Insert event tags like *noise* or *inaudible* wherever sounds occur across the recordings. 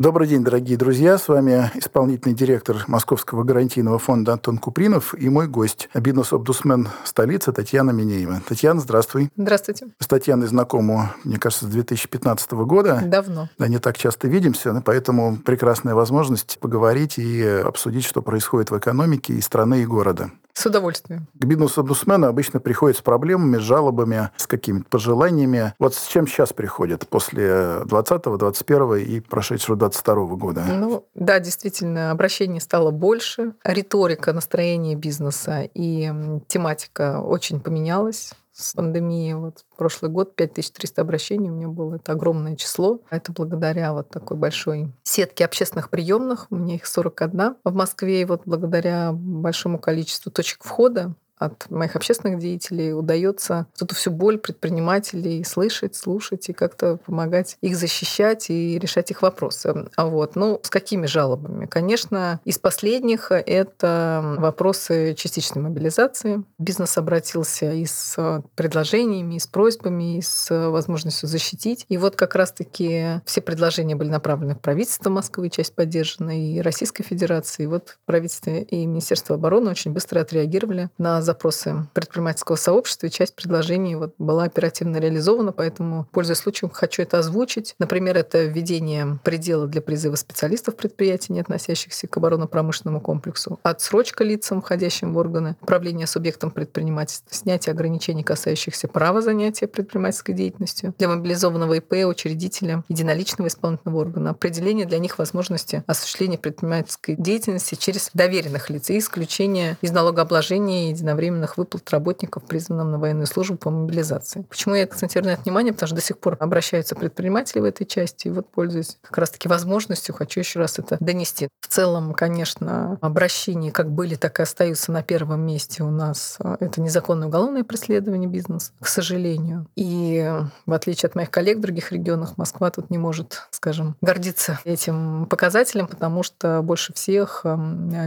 Добрый день, дорогие друзья. С вами исполнительный директор Московского гарантийного фонда Антон Купринов и мой гость, бизнес-обдусмен столицы Татьяна Минеева. Татьяна, здравствуй. Здравствуйте. С Татьяной знакома, мне кажется, с 2015 года. Давно. Да, не так часто видимся, поэтому прекрасная возможность поговорить и обсудить, что происходит в экономике и страны, и города. С удовольствием. К бизнес-омбудсмену обычно приходят с проблемами, с жалобами, с какими-то пожеланиями. Вот с чем сейчас приходят после 20 21 и прошедшего 22 года? Ну, да, действительно, обращений стало больше. Риторика, настроение бизнеса и тематика очень поменялась с пандемией. Вот прошлый год 5300 обращений у меня было. Это огромное число. Это благодаря вот такой большой сетке общественных приемных. У меня их 41 в Москве. И вот благодаря большому количеству точек входа от моих общественных деятелей удается эту всю боль предпринимателей слышать, слушать и как-то помогать их защищать и решать их вопросы. А вот, ну, с какими жалобами? Конечно, из последних это вопросы частичной мобилизации. Бизнес обратился и с предложениями, и с просьбами, и с возможностью защитить. И вот как раз-таки все предложения были направлены в правительство Москвы, часть поддержана, и Российской Федерации. И вот правительство и Министерство обороны очень быстро отреагировали на запросы предпринимательского сообщества, и часть предложений вот была оперативно реализована, поэтому, пользуясь случаем, хочу это озвучить. Например, это введение предела для призыва специалистов предприятий, не относящихся к оборонно-промышленному комплексу, отсрочка лицам, входящим в органы управления субъектом предпринимательства, снятие ограничений, касающихся права занятия предпринимательской деятельностью, для мобилизованного ИП, учредителя, единоличного исполнительного органа, определение для них возможности осуществления предпринимательской деятельности через доверенных лиц и исключение из налогообложения единовременного единовременных выплат работников, призванным на военную службу по мобилизации. Почему я акцентирую на это внимание? Потому что до сих пор обращаются предприниматели в этой части. И вот, пользуясь как раз-таки возможностью, хочу еще раз это донести. В целом, конечно, обращения как были, так и остаются на первом месте у нас. Это незаконное уголовное преследование бизнеса, к сожалению. И в отличие от моих коллег в других регионах, Москва тут не может, скажем, гордиться этим показателем, потому что больше всех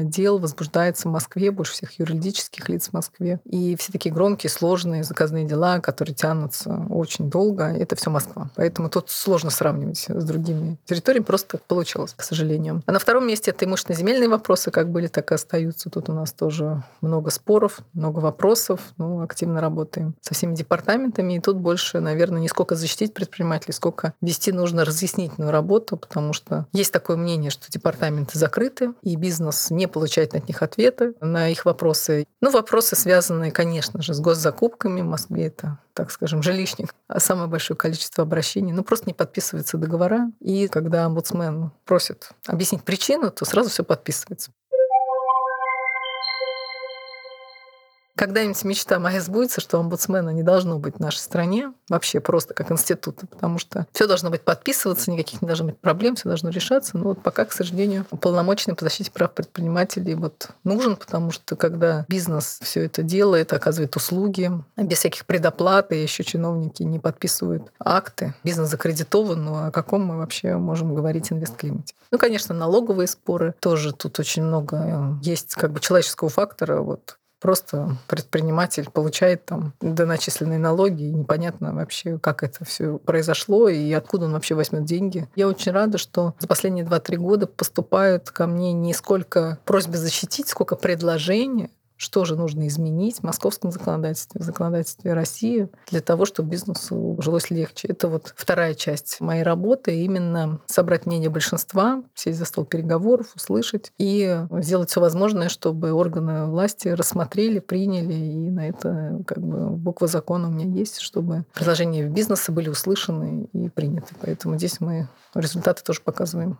дел возбуждается в Москве, больше всех юридических лиц в Москве Москве. И все такие громкие, сложные заказные дела, которые тянутся очень долго, это все Москва. Поэтому тут сложно сравнивать с другими территориями, просто так получилось, к сожалению. А на втором месте это имущественно-земельные вопросы, как были, так и остаются. Тут у нас тоже много споров, много вопросов. Ну, активно работаем со всеми департаментами. И тут больше, наверное, не сколько защитить предпринимателей, сколько вести нужно разъяснительную работу, потому что есть такое мнение, что департаменты закрыты, и бизнес не получает от них ответы на их вопросы. Ну, вопросы вопросы, связанные, конечно же, с госзакупками. В Москве это, так скажем, жилищник. А самое большое количество обращений. Ну, просто не подписываются договора. И когда омбудсмен просит объяснить причину, то сразу все подписывается. Когда-нибудь мечта моя сбудется, что омбудсмена не должно быть в нашей стране, вообще просто как института, потому что все должно быть подписываться, никаких не должно быть проблем, все должно решаться. Но вот пока, к сожалению, уполномоченный по защите прав предпринимателей вот нужен, потому что когда бизнес все это делает, оказывает услуги, без всяких предоплат, и еще чиновники не подписывают акты, бизнес закредитован, ну о каком мы вообще можем говорить инвестклимате? Ну, конечно, налоговые споры, тоже тут очень много э, есть как бы человеческого фактора, вот Просто предприниматель получает там доначисленные налоги, и непонятно вообще, как это все произошло и откуда он вообще возьмет деньги. Я очень рада, что за последние 2-3 года поступают ко мне не сколько просьбы защитить, сколько предложения что же нужно изменить в московском законодательстве, в законодательстве России для того, чтобы бизнесу жилось легче. Это вот вторая часть моей работы, именно собрать мнение большинства, сесть за стол переговоров, услышать и сделать все возможное, чтобы органы власти рассмотрели, приняли, и на это как бы буква закона у меня есть, чтобы предложения бизнеса были услышаны и приняты. Поэтому здесь мы результаты тоже показываем.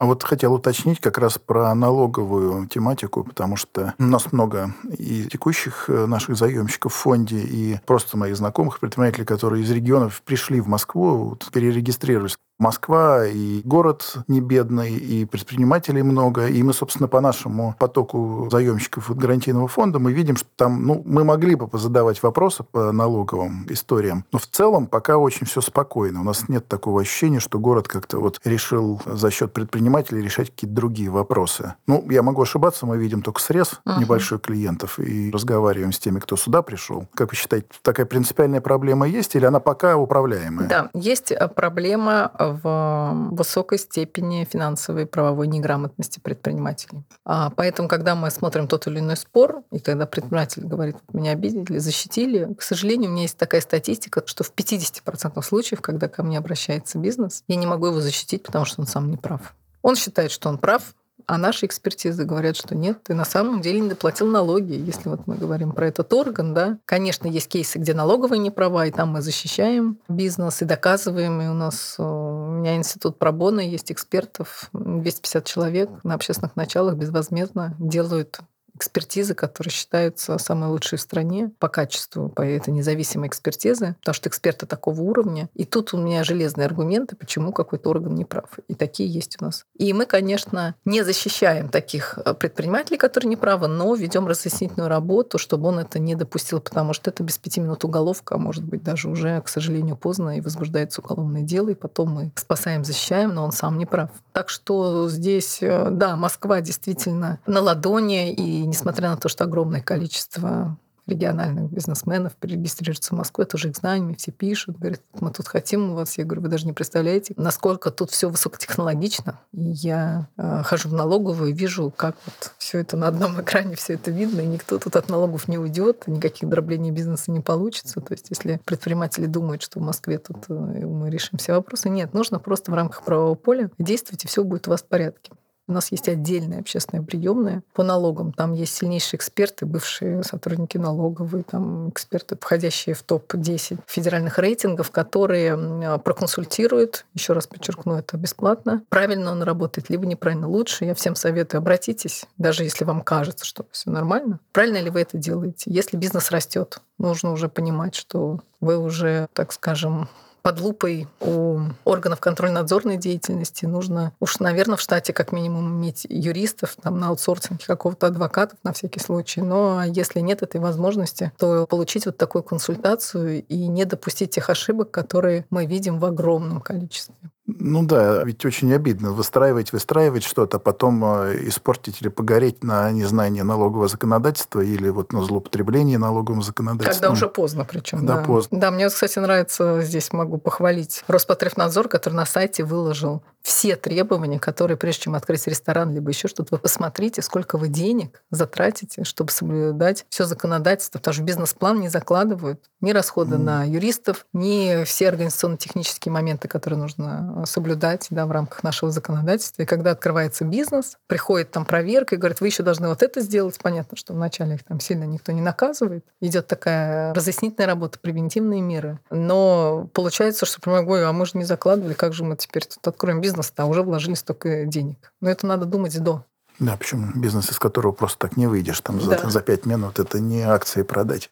А вот хотел уточнить как раз про налоговую тематику, потому что у нас много и текущих э, наших заемщиков в фонде, и просто моих знакомых предпринимателей, которые из регионов пришли в Москву, вот, перерегистрировались Москва и город не бедный, и предпринимателей много, и мы, собственно, по нашему потоку заемщиков от гарантийного фонда мы видим, что там, ну, мы могли бы задавать вопросы по налоговым историям, но в целом пока очень все спокойно. У нас нет такого ощущения, что город как-то вот решил за счет предпринимателей решать какие-то другие вопросы. Ну, я могу ошибаться, мы видим только срез uh-huh. небольшой клиентов и разговариваем с теми, кто сюда пришел. Как вы считаете, такая принципиальная проблема есть или она пока управляемая? Да, есть э, проблема в высокой степени финансовой и правовой неграмотности предпринимателей. А поэтому, когда мы смотрим тот или иной спор, и когда предприниматель говорит, меня обидели, защитили, к сожалению, у меня есть такая статистика, что в 50% случаев, когда ко мне обращается бизнес, я не могу его защитить, потому что он сам не прав. Он считает, что он прав, а наши экспертизы говорят, что нет, ты на самом деле не доплатил налоги. Если вот мы говорим про этот орган, да, конечно, есть кейсы, где налоговые не права, и там мы защищаем бизнес и доказываем. И у нас э, у меня институт пробона, есть экспертов, 250 человек на общественных началах безвозмездно делают экспертизы, которые считаются самые лучшие в стране по качеству, по этой независимой экспертизы, потому что эксперты такого уровня. И тут у меня железные аргументы, почему какой-то орган не прав. И такие есть у нас. И мы, конечно, не защищаем таких э, предпринимателей, которые не правы, но ведем разъяснительную работу, чтобы он это не допустил, потому что это без пяти минут уголовка, а может быть даже уже, к сожалению, поздно, и возбуждается уголовное дело, и потом мы спасаем, защищаем, но он сам не прав. Так что здесь, э, да, Москва действительно на ладони, и несмотря на то, что огромное количество региональных бизнесменов перерегистрируются в Москву, я тоже их мне все пишут, говорят, мы тут хотим у вас. Я говорю, вы даже не представляете, насколько тут все высокотехнологично. И я э, хожу в налоговую и вижу, как вот все это на одном экране, все это видно, и никто тут от налогов не уйдет, никаких дроблений бизнеса не получится. То есть если предприниматели думают, что в Москве тут э, мы решим все вопросы, нет, нужно просто в рамках правового поля действовать, и все будет у вас в порядке. У нас есть отдельная общественная приемная по налогам. Там есть сильнейшие эксперты, бывшие сотрудники налоговые, там эксперты, входящие в топ-10 федеральных рейтингов, которые проконсультируют, еще раз подчеркну, это бесплатно. Правильно он работает, либо неправильно. Лучше я всем советую, обратитесь, даже если вам кажется, что все нормально. Правильно ли вы это делаете? Если бизнес растет, нужно уже понимать, что вы уже, так скажем, под лупой у органов контрольно-надзорной деятельности. Нужно уж, наверное, в штате как минимум иметь юристов, там, на аутсорсинге какого-то адвоката на всякий случай. Но если нет этой возможности, то получить вот такую консультацию и не допустить тех ошибок, которые мы видим в огромном количестве. Ну да, ведь очень обидно выстраивать, выстраивать что-то, потом э, испортить или погореть на незнание налогового законодательства или вот на злоупотребление налоговым законодательством. Когда уже поздно причем. Да, да, поздно. Да, мне, кстати, нравится, здесь могу похвалить Роспотребнадзор, который на сайте выложил все требования, которые, прежде чем открыть ресторан, либо еще что-то, вы посмотрите, сколько вы денег затратите, чтобы соблюдать все законодательство, потому что бизнес-план не закладывают ни расходы mm. на юристов, ни все организационно-технические моменты, которые нужно соблюдать да, в рамках нашего законодательства. И когда открывается бизнес, приходит там проверка и говорит, вы еще должны вот это сделать. Понятно, что вначале их там сильно никто не наказывает. Идет такая разъяснительная работа, превентивные меры. Но получается, что, ой, а мы же не закладывали, как же мы теперь тут откроем бизнес, а уже вложили столько денег. Но это надо думать до. Да, почему бизнес, из которого просто так не выйдешь там да. за, за пять минут, это не акции продать.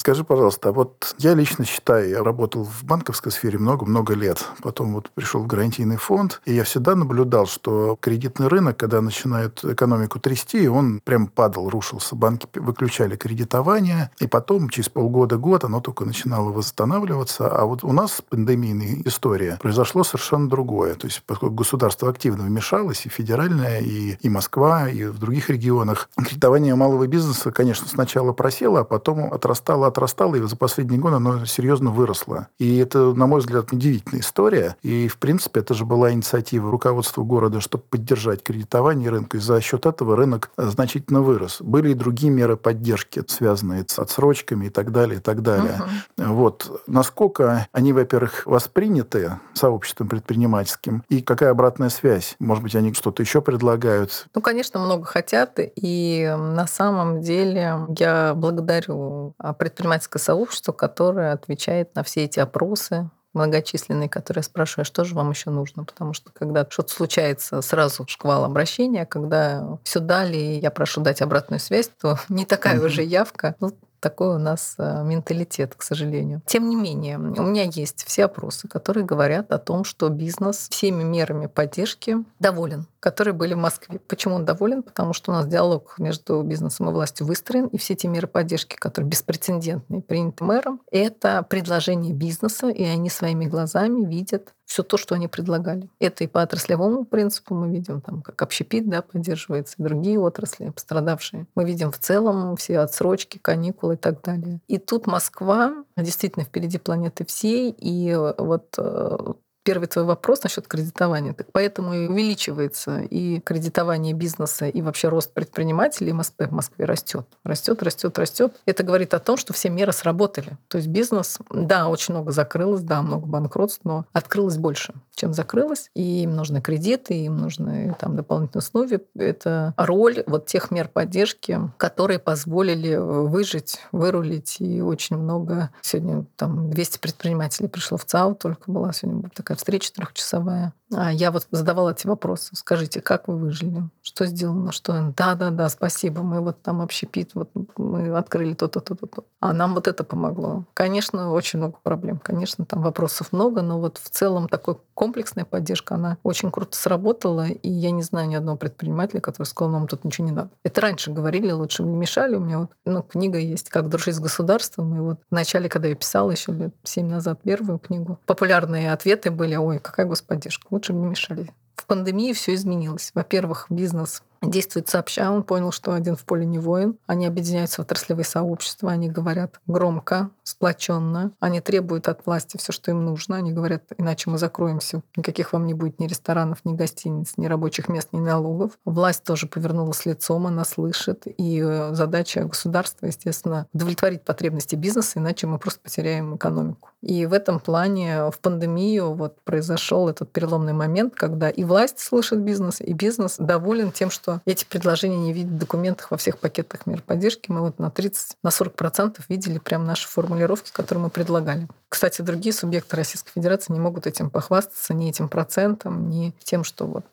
Скажи, пожалуйста, а вот я лично считаю, я работал в банковской сфере много-много лет, потом вот пришел в гарантийный фонд, и я всегда наблюдал, что кредитный рынок, когда начинает экономику трясти, он прям падал, рушился. Банки выключали кредитование, и потом через полгода-год оно только начинало восстанавливаться. А вот у нас пандемийная история произошло совершенно другое. То есть поскольку государство активно вмешалось, и федеральное, и, и Москва, и в других регионах, кредитование малого бизнеса, конечно, сначала просело, а потом отрастало отрастало, и за последние годы оно серьезно выросло. И это, на мой взгляд, удивительная история. И, в принципе, это же была инициатива руководства города, чтобы поддержать кредитование рынка. И за счет этого рынок значительно вырос. Были и другие меры поддержки, связанные с отсрочками и так далее, и так далее. Угу. Вот. Насколько они, во-первых, восприняты сообществом предпринимательским, и какая обратная связь? Может быть, они что-то еще предлагают? Ну, конечно, много хотят, и на самом деле я благодарю предпринимателей предпринимательское сообщество, которое отвечает на все эти опросы, многочисленные, которые я спрашиваю, а что же вам еще нужно? Потому что когда что-то случается, сразу шквал обращения, когда все дали, и я прошу дать обратную связь, то *laughs* не такая mm-hmm. уже явка. Ну, Такой у нас э, менталитет, к сожалению. Тем не менее, у меня есть все опросы, которые говорят о том, что бизнес всеми мерами поддержки доволен которые были в Москве. Почему он доволен? Потому что у нас диалог между бизнесом и властью выстроен, и все те меры поддержки, которые беспрецедентные, приняты мэром, это предложение бизнеса, и они своими глазами видят все то, что они предлагали. Это и по отраслевому принципу мы видим, там, как общепит да, поддерживается, и другие отрасли пострадавшие. Мы видим в целом все отсрочки, каникулы и так далее. И тут Москва действительно впереди планеты всей, и вот э, первый твой вопрос насчет кредитования. Так поэтому и увеличивается и кредитование бизнеса, и вообще рост предпринимателей МСП в Москве растет. Растет, растет, растет. Это говорит о том, что все меры сработали. То есть бизнес, да, очень много закрылось, да, много банкротств, но открылось больше, чем закрылось. И им нужны кредиты, им нужны там дополнительные условия. Это роль вот тех мер поддержки, которые позволили выжить, вырулить. И очень много сегодня там 200 предпринимателей пришло в ЦАУ, только была сегодня такая такая встреча трехчасовая. А я вот задавала эти вопросы. Скажите, как вы выжили? Что сделано? Что? Да, да, да, спасибо. Мы вот там общепит, вот мы открыли то-то, то-то, то. А нам вот это помогло. Конечно, очень много проблем. Конечно, там вопросов много, но вот в целом такой комплексная поддержка, она очень круто сработала. И я не знаю ни одного предпринимателя, который сказал, нам тут ничего не надо. Это раньше говорили, лучше не мешали. У меня вот ну, книга есть «Как дружить с государством». И вот в начале, когда я писала еще лет семь назад первую книгу, популярные ответы были, ой, какая господдержка, не мешали. В пандемии все изменилось. Во-первых, бизнес действует сообща. Он понял, что один в поле не воин. Они объединяются в отраслевые сообщества, они говорят громко, сплоченно. Они требуют от власти все, что им нужно. Они говорят, иначе мы закроемся. Никаких вам не будет ни ресторанов, ни гостиниц, ни рабочих мест, ни налогов. Власть тоже повернулась лицом, она слышит. И э, задача государства, естественно, удовлетворить потребности бизнеса, иначе мы просто потеряем экономику. И в этом плане в пандемию вот произошел этот переломный момент, когда и власть слышит бизнес, и бизнес доволен тем, что что эти предложения не видят в документах во всех пакетах мер поддержки. Мы вот на 30, на 40 процентов видели прям наши формулировки, которые мы предлагали. Кстати, другие субъекты Российской Федерации не могут этим похвастаться, ни этим процентом, ни тем, что вот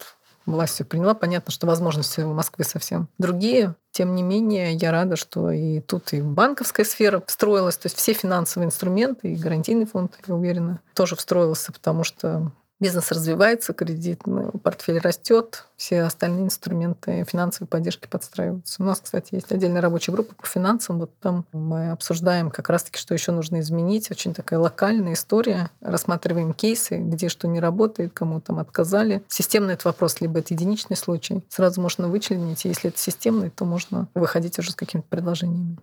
власть все приняла. Понятно, что возможности в Москве совсем другие. Тем не менее, я рада, что и тут и банковская сфера встроилась, то есть все финансовые инструменты, и гарантийный фонд, я уверена, тоже встроился, потому что Бизнес развивается, кредитный портфель растет, все остальные инструменты финансовой поддержки подстраиваются. У нас, кстати, есть отдельная рабочая группа по финансам. Вот там мы обсуждаем как раз-таки, что еще нужно изменить. Очень такая локальная история. Рассматриваем кейсы, где что не работает, кому там отказали. Системный этот вопрос, либо это единичный случай. Сразу можно вычленить. Если это системный, то можно выходить уже с какими-то предложениями.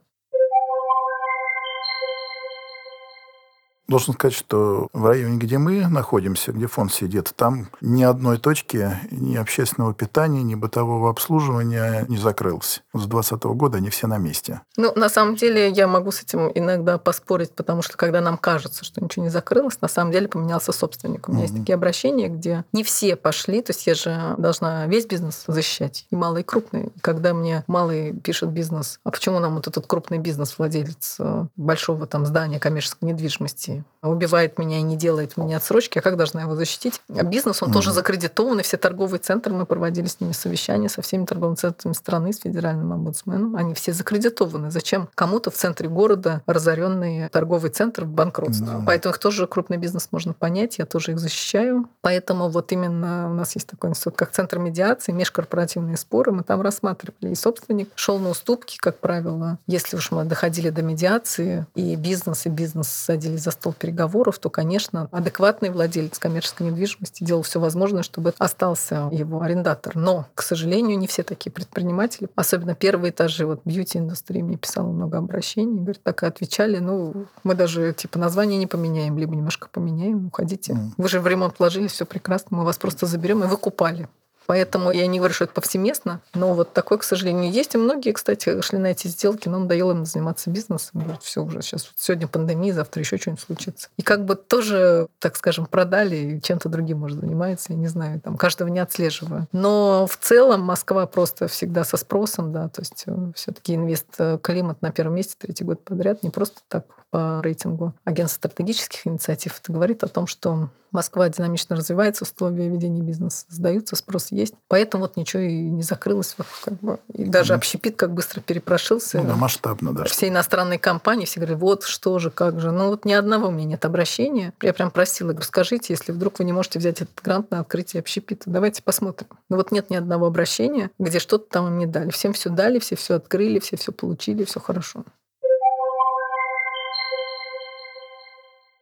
Должен сказать, что в районе, где мы находимся, где фонд сидит, там ни одной точки ни общественного питания, ни бытового обслуживания не закрылось. С 2020 года они все на месте. Ну, на самом деле, я могу с этим иногда поспорить, потому что когда нам кажется, что ничего не закрылось, на самом деле поменялся собственник. У меня mm-hmm. есть такие обращения, где не все пошли, то есть я же должна весь бизнес защищать, и малый, и крупный. И когда мне малый пишет бизнес, а почему нам вот этот крупный бизнес, владелец э, большого там здания коммерческой недвижимости, убивает меня и не делает мне отсрочки, а как должна его защитить? А бизнес, он mm тоже закредитован, и все торговые центры, мы проводили с ними совещания со всеми торговыми центрами страны, с федеральным омбудсменом, они все закредитованы. Зачем кому-то в центре города разоренный торговый центр в банкротстве? mm Поэтому их тоже крупный бизнес можно понять, я тоже их защищаю. Поэтому вот именно у нас есть такой институт, как Центр медиации, межкорпоративные споры, мы там рассматривали. И собственник шел на уступки, как правило, если уж мы доходили до медиации, и бизнес, и бизнес садились за стол переговоров, то, конечно, адекватный владелец коммерческой недвижимости делал все возможное, чтобы остался его арендатор. Но, к сожалению, не все такие предприниматели, особенно первые этажи вот бьюти-индустрии, мне писало много обращений, говорит, так и отвечали, ну, мы даже типа название не поменяем, либо немножко поменяем, уходите. Вы же в ремонт вложили, все прекрасно, мы вас просто заберем и выкупали. Поэтому я не говорю, что это повсеместно, но вот такое, к сожалению, есть. И многие, кстати, шли на эти сделки, но надоело им заниматься бизнесом. Говорят, все уже сейчас, вот сегодня пандемия, завтра еще что-нибудь случится. И как бы тоже, так скажем, продали, и чем-то другим, может, занимается, я не знаю, там, каждого не отслеживаю. Но в целом Москва просто всегда со спросом, да, то есть э, все-таки инвест-климат на первом месте третий год подряд, не просто так по рейтингу агентства стратегических инициатив. Это говорит о том, что Москва динамично развивается, условия ведения бизнеса сдаются, спрос есть. Поэтому вот ничего и не закрылось. Вот, как бы. И даже общепит как быстро перепрошился. Ну, да, масштабно даже. Все иностранные компании все говорят, вот что же, как же. Ну вот ни одного у меня нет обращения. Я прям просила, говорю, скажите, если вдруг вы не можете взять этот грант на открытие общепита, давайте посмотрим. Ну вот нет ни одного обращения, где что-то там им не дали. Всем все дали, все все открыли, все все получили, все хорошо.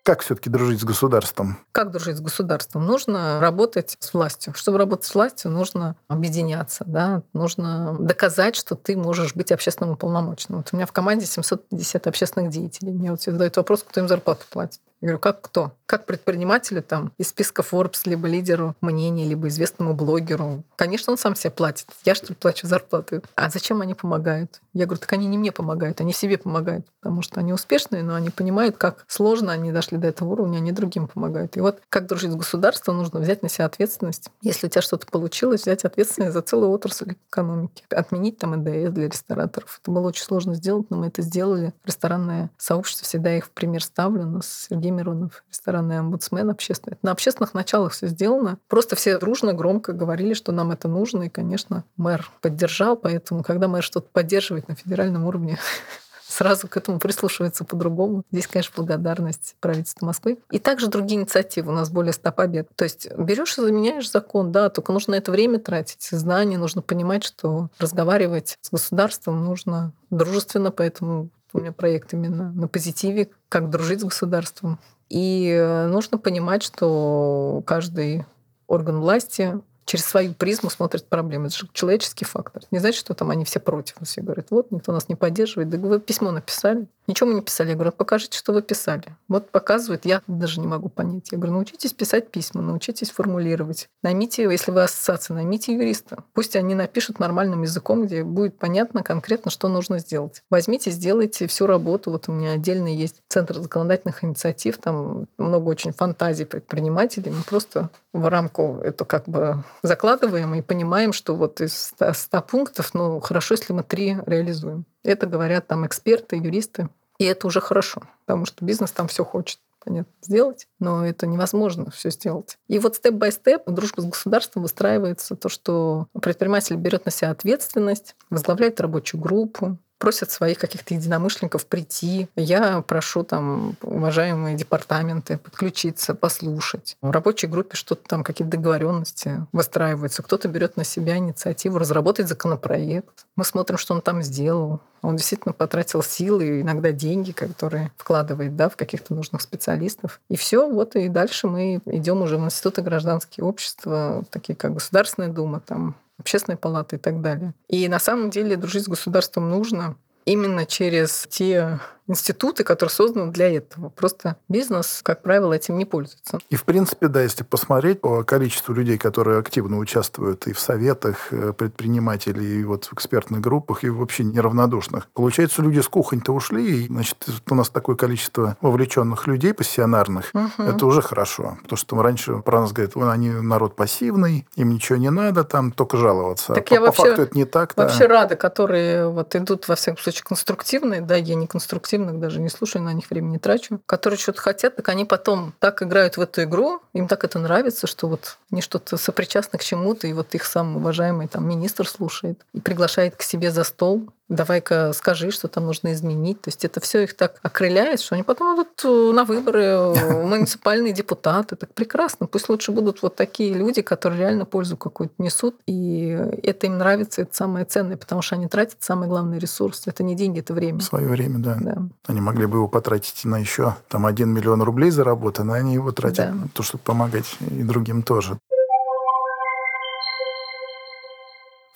Как все-таки дружить с государством? Как дружить с государством? Нужно работать с властью. Чтобы работать с властью, нужно объединяться, да? нужно доказать, что ты можешь быть общественным уполномоченным. Вот у меня в команде 750 общественных деятелей. Мне вот задают вопрос, кто им зарплату платит. Я говорю, как кто? Как предпринимателю там из списка Forbes, либо лидеру мнения, либо известному блогеру? Конечно, он сам себе платит. Я что ли плачу зарплаты? А зачем они помогают? Я говорю, так они не мне помогают, они себе помогают, потому что они успешные, но они понимают, как сложно они дошли до этого уровня, они другим помогают. И вот как дружить с государством, нужно взять на себя ответственность. Если у тебя что-то получилось, взять ответственность за целую отрасль экономики. Отменить там НДС для рестораторов. Это было очень сложно сделать, но мы это сделали. Ресторанное сообщество всегда их в пример ставлю. У нас Сергей Миронов, ресторанный омбудсмен общественный. На общественных началах все сделано. Просто все дружно, громко говорили, что нам это нужно. И, конечно, мэр поддержал. Поэтому, когда мэр что-то поддерживает на федеральном уровне, *laughs* сразу к этому прислушивается по-другому. Здесь, конечно, благодарность правительству Москвы. И также другие инициативы. У нас более 100 побед. То есть берешь и заменяешь закон, да, только нужно это время тратить, знания, нужно понимать, что разговаривать с государством нужно дружественно, поэтому у меня проект именно на позитиве, как дружить с государством. И э, нужно понимать, что каждый орган власти через свою призму смотрят проблемы. Это же человеческий фактор. Не значит, что там они все против. Все говорят, вот, никто нас не поддерживает. Да вы письмо написали. Ничего мы не писали. Я говорю, покажите, что вы писали. Вот показывает, я даже не могу понять. Я говорю, научитесь писать письма, научитесь формулировать. Наймите, если вы ассоциация, наймите юриста. Пусть они напишут нормальным языком, где будет понятно конкретно, что нужно сделать. Возьмите, сделайте всю работу. Вот у меня отдельно есть Центр законодательных инициатив, там много очень фантазий предпринимателей. Мы просто в рамку это как бы закладываем и понимаем, что вот из 100 пунктов, ну, хорошо, если мы три реализуем. Это говорят там эксперты, юристы. И это уже хорошо, потому что бизнес там все хочет понятно, сделать, но это невозможно все сделать. И вот степ-бай-степ дружба с государством выстраивается то, что предприниматель берет на себя ответственность, возглавляет рабочую группу, просят своих каких-то единомышленников прийти. Я прошу там уважаемые департаменты подключиться, послушать. В рабочей группе что-то там, какие-то договоренности выстраиваются. Кто-то берет на себя инициативу разработать законопроект. Мы смотрим, что он там сделал. Он действительно потратил силы, иногда деньги, которые вкладывает да, в каких-то нужных специалистов. И все, вот и дальше мы идем уже в институты гражданские общества, такие как Государственная Дума, там общественной палаты и так далее. И на самом деле дружить с государством нужно именно через те институты, которые созданы для этого. Просто бизнес, как правило, этим не пользуется. И, в принципе, да, если посмотреть по количеству людей, которые активно участвуют и в советах э, предпринимателей, и вот в экспертных группах, и вообще неравнодушных, получается, люди с кухонь-то ушли, и, значит, у нас такое количество вовлеченных людей пассионарных, угу. это уже хорошо. Потому что раньше про нас говорят, они народ пассивный, им ничего не надо, там только жаловаться. Так а я по, вообще, факту это не так. Вообще да. рада, которые вот идут, во всяком случае, конструктивные, да, я не конструктивный активных даже не слушаю, на них времени трачу, которые что-то хотят, так они потом так играют в эту игру, им так это нравится, что вот они что-то сопричастны к чему-то, и вот их сам уважаемый там министр слушает и приглашает к себе за стол, давай-ка скажи, что там нужно изменить. То есть это все их так окрыляет, что они потом идут э, на выборы, э, *laughs* муниципальные депутаты. Так прекрасно. Пусть лучше будут вот такие люди, которые реально пользу какую-то несут, и это им нравится, это самое ценное, потому что они тратят самый главный ресурс. Это не деньги, это время. Свое время, да. да. Они могли бы его потратить на еще там один миллион рублей заработано, а они его тратят да. на то, чтобы помогать и другим тоже.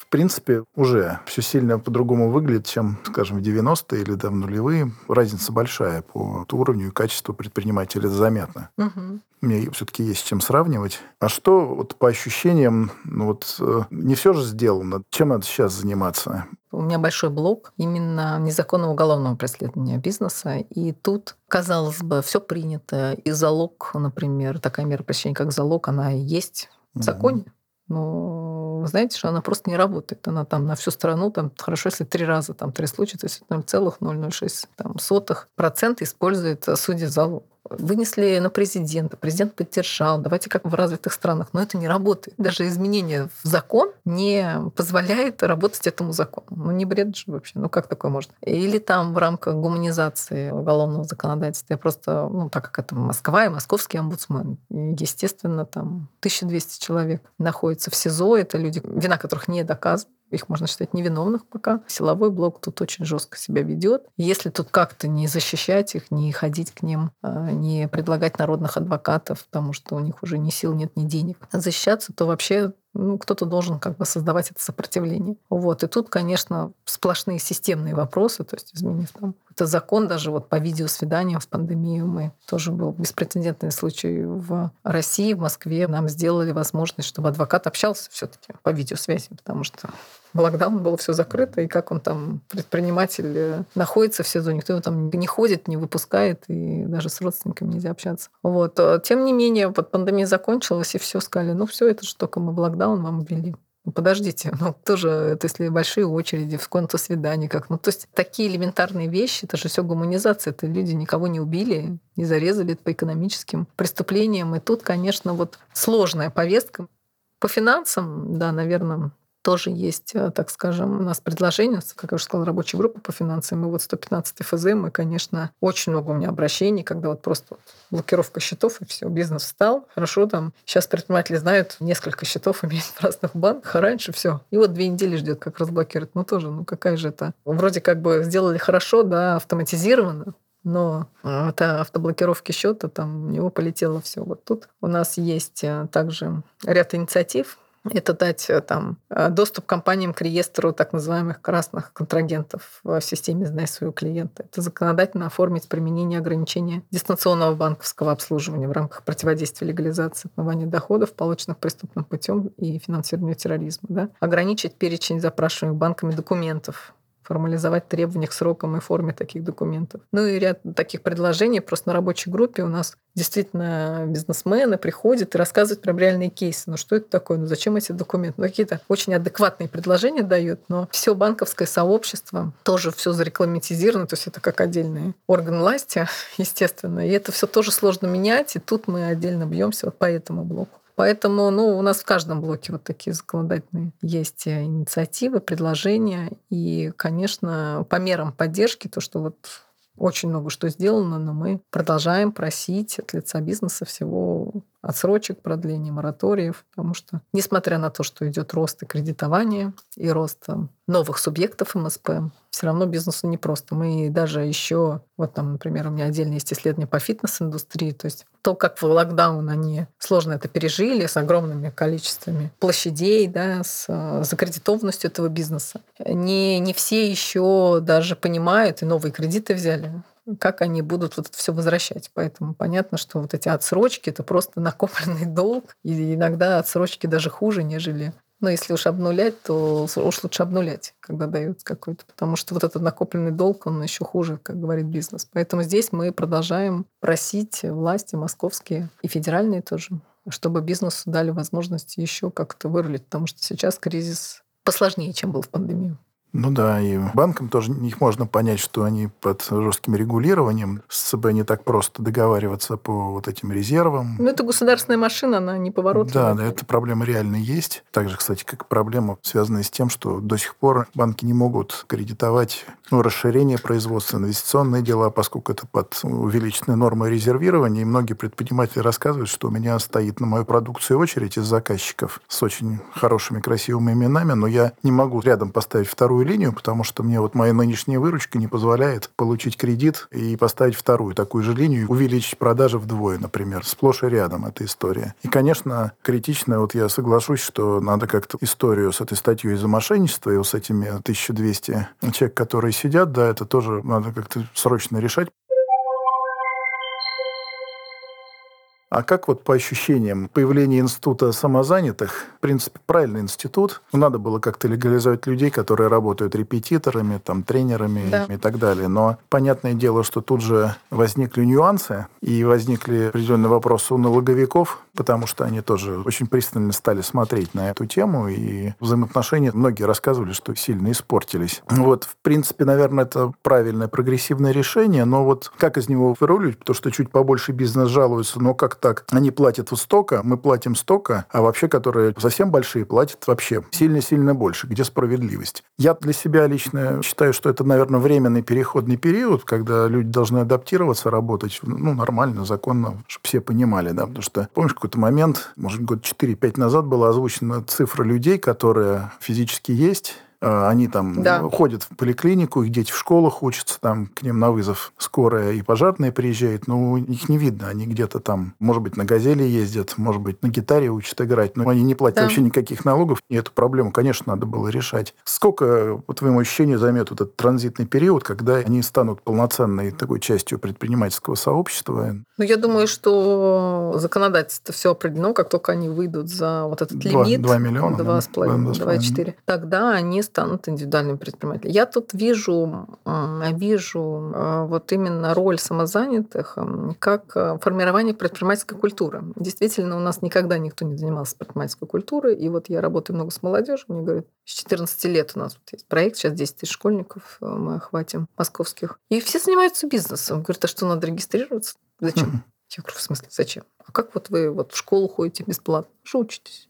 В принципе, уже все сильно по-другому выглядит, чем, скажем, в 90-е или там, нулевые. Разница большая по уровню и качеству предпринимателя заметна. Угу. Мне все-таки есть чем сравнивать. А что вот по ощущениям, ну вот э, не все же сделано. Чем надо сейчас заниматься? У меня большой блок именно незаконного уголовного преследования бизнеса. И тут, казалось бы, все принято. И залог, например, такая мера пресечения, как залог, она есть в законе. Но вы знаете, что она просто не работает. Она там на всю страну, там хорошо, если три раза, там три случая, то есть 0,006 там, сотых процента использует судьи залог. Вынесли на президента, президент поддержал, давайте как в развитых странах, но это не работает. Даже изменение в закон не позволяет работать этому закону. Ну не бред же вообще, ну как такое можно? Или там в рамках гуманизации уголовного законодательства, я просто, ну так как это Москва и московский омбудсмен, естественно, там 1200 человек находится в СИЗО, это люди, вина которых не доказана, их можно считать невиновных пока. Силовой блок тут очень жестко себя ведет. Если тут как-то не защищать их, не ходить к ним, а, не предлагать народных адвокатов, потому что у них уже ни сил нет, ни денег защищаться, то вообще ну, кто-то должен как бы создавать это сопротивление. Вот. И тут, конечно, сплошные системные вопросы, то есть изменив там это закон даже вот по видеосвиданиям в пандемию мы тоже был беспрецедентный случай в России, в Москве. Нам сделали возможность, чтобы адвокат общался все таки по видеосвязи, потому что в локдаун было все закрыто, и как он там, предприниматель, э, находится в СИЗО, никто его там не ходит, не выпускает, и даже с родственниками нельзя общаться. Вот. Тем не менее, вот пандемия закончилась, и все сказали, ну все, это же только мы в локдаун вам ввели. Ну, подождите, ну, тоже, это если большие очереди, в свиданий, как, ну, то есть такие элементарные вещи, это же все гуманизация, это люди никого не убили, не зарезали по экономическим преступлениям, и тут, конечно, вот сложная повестка. По финансам, да, наверное, тоже есть, э, так скажем, у нас предложение, как я уже сказала, рабочая группа по финансам. И вот 115 ФЗ, мы, конечно, очень много у меня обращений, когда вот просто блокировка счетов, и все, бизнес встал. Хорошо, там сейчас предприниматели знают, несколько счетов имеют в разных банках, а раньше все. И вот две недели ждет, как разблокировать. Ну тоже, ну какая же это? Вроде как бы сделали хорошо, да, автоматизированно, но это автоблокировки счета, там у него полетело все. Вот тут у нас есть э, также ряд инициатив, это дать э, там, э, доступ компаниям к реестру так называемых красных контрагентов в системе «Знай своего клиента». Это законодательно оформить применение ограничения дистанционного банковского обслуживания в рамках противодействия легализации отмывания доходов, полученных преступным путем и финансирования терроризма. Да? Ограничить перечень запрашиваемых банками документов формализовать требования к срокам и форме таких документов. Ну и ряд таких предложений. Просто на рабочей группе у нас действительно бизнесмены приходят и рассказывают про реальные кейсы. Ну что это такое? Ну зачем эти документы? Ну какие-то очень адекватные предложения дают, но все банковское сообщество тоже все зарекламатизировано, то есть это как отдельный орган власти, *laughs* естественно. И это все тоже сложно менять, и тут мы отдельно бьемся вот по этому блоку. Поэтому ну, у нас в каждом блоке вот такие законодательные есть э, инициативы, предложения. И, конечно, по мерам поддержки, то, что вот очень много что сделано, но мы продолжаем просить от лица бизнеса всего отсрочек, продления мораториев, потому что, несмотря на то, что идет рост и кредитования, и рост новых субъектов МСП, все равно бизнесу непросто. Мы даже еще, вот там, например, у меня отдельно есть исследования по фитнес-индустрии, то есть то, как в локдаун они сложно это пережили с огромными количествами площадей, да, с закредитованностью этого бизнеса. Не, не все еще даже понимают и новые кредиты взяли как они будут вот это все возвращать. Поэтому понятно, что вот эти отсрочки это просто накопленный *laughs* долг. И иногда отсрочки даже хуже, нежели но если уж обнулять, то уж лучше обнулять, когда дают какой-то. Потому что вот этот накопленный долг, он еще хуже, как говорит бизнес. Поэтому здесь мы продолжаем просить власти московские и федеральные тоже, чтобы бизнесу дали возможность еще как-то вырулить, потому что сейчас кризис посложнее, чем был в пандемию. Ну да, и банкам тоже их можно понять, что они под жестким регулированием. С ЦБ не так просто договариваться по вот этим резервам. Ну, это государственная машина, она не поворотливая. Да, да, эта проблема реально есть. Также, кстати, как проблема, связанная с тем, что до сих пор банки не могут кредитовать ну, расширение производства, инвестиционные дела, поскольку это под увеличенной нормой резервирования. И многие предприниматели рассказывают, что у меня стоит на мою продукцию очередь из заказчиков с очень хорошими, красивыми именами, но я не могу рядом поставить вторую линию, потому что мне вот моя нынешняя выручка не позволяет получить кредит и поставить вторую такую же линию, увеличить продажи вдвое, например. Сплошь и рядом эта история. И, конечно, критично, вот я соглашусь, что надо как-то историю с этой статьей из-за мошенничества и с этими 1200 человек, которые сидят, да, это тоже надо как-то срочно решать. А как вот по ощущениям появление института самозанятых, в принципе, правильный институт, надо было как-то легализовать людей, которые работают репетиторами, там, тренерами да. и так далее. Но понятное дело, что тут же возникли нюансы и возникли определенные вопросы у налоговиков, потому что они тоже очень пристально стали смотреть на эту тему, и взаимоотношения, многие рассказывали, что сильно испортились. Вот, в принципе, наверное, это правильное прогрессивное решение, но вот как из него вырулить, потому что чуть побольше бизнес жалуется, но как так? Они платят столько, мы платим столько, а вообще, которые совсем большие, платят вообще сильно-сильно больше. Где справедливость? Я для себя лично считаю, что это, наверное, временный переходный период, когда люди должны адаптироваться, работать ну, нормально, законно, чтобы все понимали, да, потому что, помнишь, какой-то момент, может, год 4-5 назад была озвучена цифра людей, которые физически есть, они там да. ходят в поликлинику, их дети в школах учатся, там к ним на вызов скорая и пожарные приезжают, но их не видно, они где-то там, может быть, на «Газели» ездят, может быть, на гитаре учат играть, но они не платят да. вообще никаких налогов, и эту проблему, конечно, надо было решать. Сколько, по твоему ощущению, займет вот этот транзитный период, когда они станут полноценной такой частью предпринимательского сообщества? Ну, я думаю, что законодательство все определено, как только они выйдут за вот этот 2, лимит. 2 миллиона. 2,5, 2,4. Тогда они станут индивидуальными предпринимателями. Я тут вижу, вижу а, вот именно роль самозанятых как а, формирование предпринимательской культуры. Действительно, у нас никогда никто не занимался предпринимательской культурой. И вот я работаю много с молодежью, мне говорят, с 14 лет у нас вот есть проект, сейчас 10 тысяч школьников а, мы охватим московских. И все занимаются бизнесом. Говорят, а что, надо регистрироваться? Зачем? *laughs* Я говорю, в смысле, зачем? А как вот вы вот в школу ходите бесплатно? Что?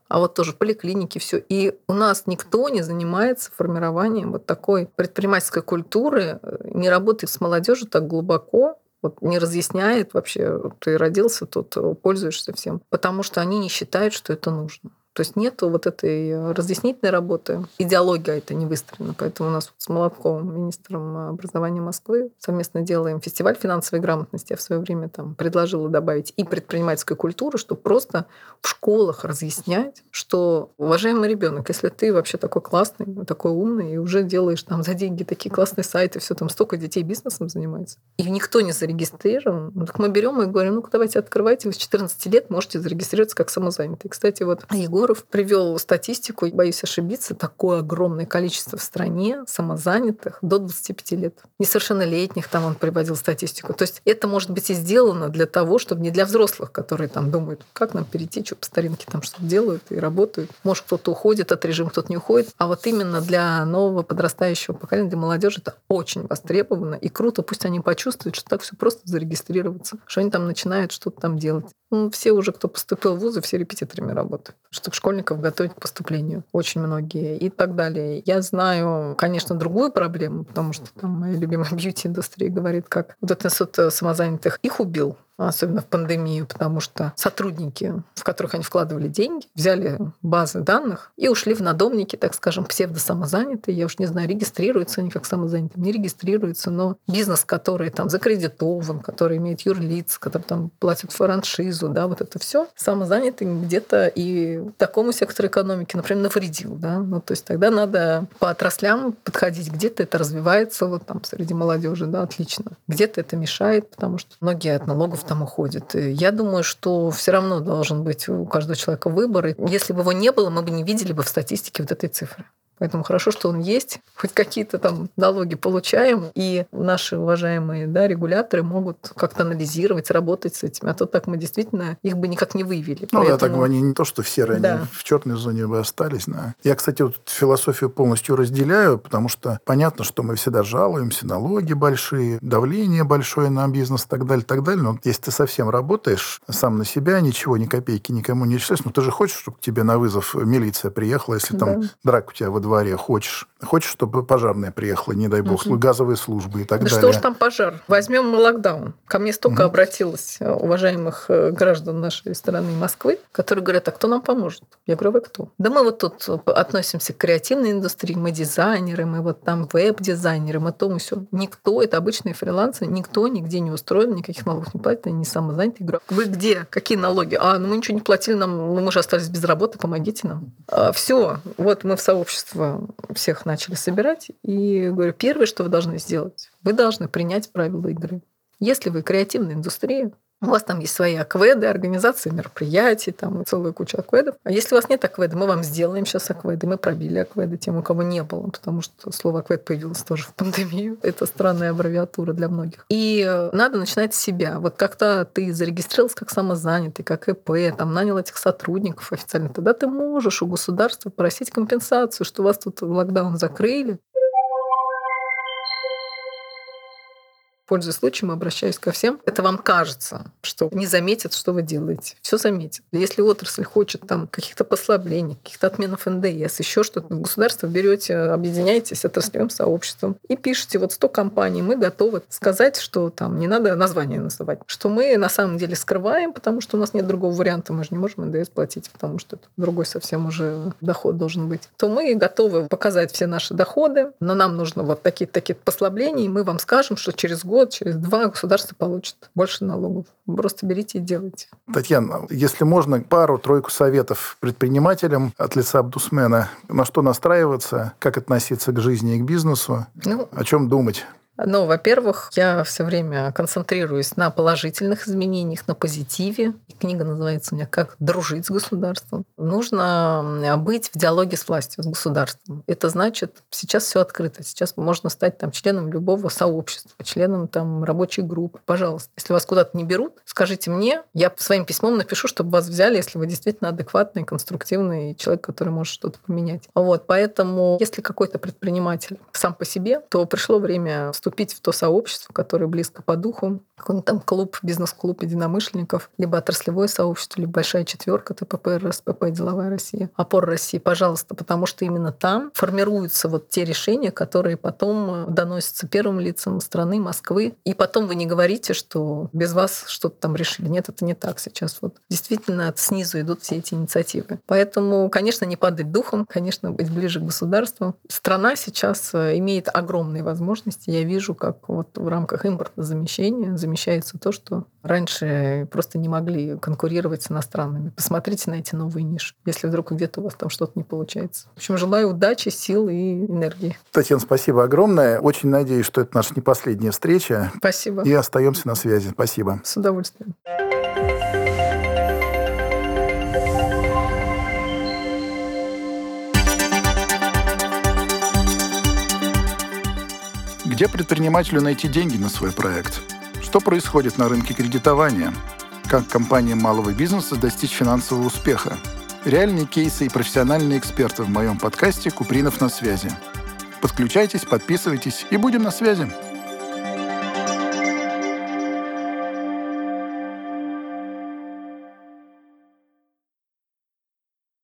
А вот тоже в поликлинике все. И у нас никто не занимается формированием вот такой предпринимательской культуры, не работает с молодежью так глубоко, вот не разъясняет вообще, ты родился тут, пользуешься всем, потому что они не считают, что это нужно. То есть нет вот этой э, разъяснительной работы. Идеология это не выстроена. Поэтому у нас с Молотковым, министром образования Москвы, совместно делаем фестиваль финансовой грамотности. Я в свое время там предложила добавить и предпринимательскую культуру, чтобы просто в школах разъяснять, что, уважаемый ребенок, если ты вообще такой классный, такой умный, и уже делаешь там за деньги такие классные сайты, все там столько детей бизнесом занимается, и никто не зарегистрирован, ну, так мы берем и говорим, ну-ка давайте открывайте, вы с 14 лет можете зарегистрироваться как самозанятый. Кстати, вот Егор Егоров привел статистику, боюсь ошибиться, такое огромное количество в стране самозанятых до 25 лет. Несовершеннолетних там он приводил статистику. То есть это может быть и сделано для того, чтобы не для взрослых, которые там думают, как нам перейти, что по старинке там что-то делают и работают. Может, кто-то уходит от режима, кто-то не уходит. А вот именно для нового подрастающего поколения, для молодежи это очень востребовано и круто. Пусть они почувствуют, что так все просто зарегистрироваться, что они там начинают что-то там делать. Ну, все уже, кто поступил в вузы, все репетиторами работают, чтобы школьников готовить к поступлению. Очень многие и так далее. Я знаю, конечно, другую проблему, потому что там моя любимая *laughs* бьюти-индустрия говорит, как вот этот институт самозанятых их убил особенно в пандемию, потому что сотрудники, в которых они вкладывали деньги, взяли базы данных и ушли в надомники, так скажем, псевдо-самозанятые. Я уж не знаю, регистрируются они как самозанятые, не регистрируются, но бизнес, который там закредитован, который имеет юрлиц, который там платит франшизу, да, вот это все самозанятый где-то и такому сектору экономики, например, навредил, да, ну то есть тогда надо по отраслям подходить, где-то это развивается вот там среди молодежи, да, отлично, где-то это мешает, потому что многие от налогов там уходит. Я думаю, что все равно должен быть у каждого человека выбор. И если бы его не было, мы бы не видели бы в статистике вот этой цифры. Поэтому хорошо, что он есть, хоть какие-то там налоги получаем, и наши уважаемые да, регуляторы могут как-то анализировать, работать с этим. А то так мы действительно их бы никак не выявили. Ну Поэтому... да, так бы они не то, что в серой, да. они в черной зоне бы остались. Да. Я, кстати, вот философию полностью разделяю, потому что понятно, что мы всегда жалуемся, налоги большие, давление большое на бизнес и так далее, так далее. Но если ты совсем работаешь сам на себя, ничего, ни копейки никому не числишь, но ты же хочешь, чтобы к тебе на вызов милиция приехала, если да. там драк у тебя во дворе, хочешь. Хочешь, чтобы пожарная приехала, не дай бог, угу. газовые службы и так да далее. что уж там пожар. Возьмем мы локдаун. Ко мне столько угу. обратилось э, уважаемых э, граждан нашей страны Москвы, которые говорят, а кто нам поможет? Я говорю, вы кто? Да мы вот тут относимся к креативной индустрии, мы дизайнеры, мы вот там веб-дизайнеры, мы то, мы все. Никто, это обычные фрилансы, никто нигде не устроен, никаких налогов не платит, они не самозанятые. Я говорю, вы где? Какие налоги? А, ну мы ничего не платили, нам, ну, мы же остались без работы, помогите нам. А, все, вот мы в сообщество всех начали собирать. И говорю, первое, что вы должны сделать, вы должны принять правила игры. Если вы креативная индустрия, У вас там есть свои акведы, организации мероприятий, там целая куча акведов. А если у вас нет акведа, мы вам сделаем сейчас акведы. Мы пробили акведы тем, у кого не было, потому что слово аквед появилось тоже в пандемию. *laughs* Это странная аббревиатура для многих. И э, надо начинать с себя. Вот как-то ты зарегистрировался как самозанятый, как ИП, там нанял этих сотрудников официально, тогда ты можешь у государства просить компенсацию, что вас тут локдаун закрыли, Пользуясь случаем, обращаюсь ко всем. Это вам кажется, что не заметят, что вы делаете. Все заметят. Если отрасль хочет там каких-то послаблений, каких-то отменов НДС, еще что-то, государство берете, объединяетесь отраслевым сообществом и пишете вот 100 компаний, мы готовы сказать, что там не надо название называть, что мы на самом деле скрываем, потому что у нас нет другого варианта, мы же не можем НДС платить, потому что это другой совсем уже доход должен быть, то мы готовы показать все наши доходы, но нам нужно вот такие-такие послабления, и мы вам скажем, что через год год, через два государство получит больше налогов. Просто берите и делайте. Татьяна, если можно, пару-тройку советов предпринимателям от лица Абдусмена. На что настраиваться, как относиться к жизни и к бизнесу, ну, о чем думать? Ну, во-первых, я все время концентрируюсь на положительных изменениях, на позитиве. И книга называется у меня «Как дружить с государством». Нужно быть в диалоге с властью, с государством. Это значит, сейчас все открыто. Сейчас можно стать там, членом любого сообщества, членом там, рабочей группы. Пожалуйста, если вас куда-то не берут, скажите мне, я своим письмом напишу, чтобы вас взяли, если вы действительно адекватный, конструктивный человек, который может что-то поменять. Вот, поэтому, если какой-то предприниматель сам по себе, то пришло время в то сообщество, которое близко по духу, какой-нибудь там клуб, бизнес-клуб единомышленников, либо отраслевое сообщество, либо большая четверка ТПП, РСПП, Деловая Россия, опор России, пожалуйста, потому что именно там формируются вот те решения, которые потом доносятся первым лицам страны, Москвы. И потом вы не говорите, что без вас что-то там решили. Нет, это не так сейчас. Вот действительно снизу идут все эти инициативы. Поэтому, конечно, не падать духом, конечно, быть ближе к государству. Страна сейчас э, имеет огромные возможности. Я вижу вижу, как вот в рамках импортозамещения замещается то, что раньше просто не могли конкурировать с иностранными. Посмотрите на эти новые ниши, если вдруг где-то у вас там что-то не получается. В общем, желаю удачи, сил и энергии. Татьяна, спасибо огромное. Очень надеюсь, что это наша не последняя встреча. Спасибо. И остаемся на связи. Спасибо. С удовольствием. Где предпринимателю найти деньги на свой проект? Что происходит на рынке кредитования? Как компаниям малого бизнеса достичь финансового успеха? Реальные кейсы и профессиональные эксперты в моем подкасте «Купринов на связи». Подключайтесь, подписывайтесь и будем на связи.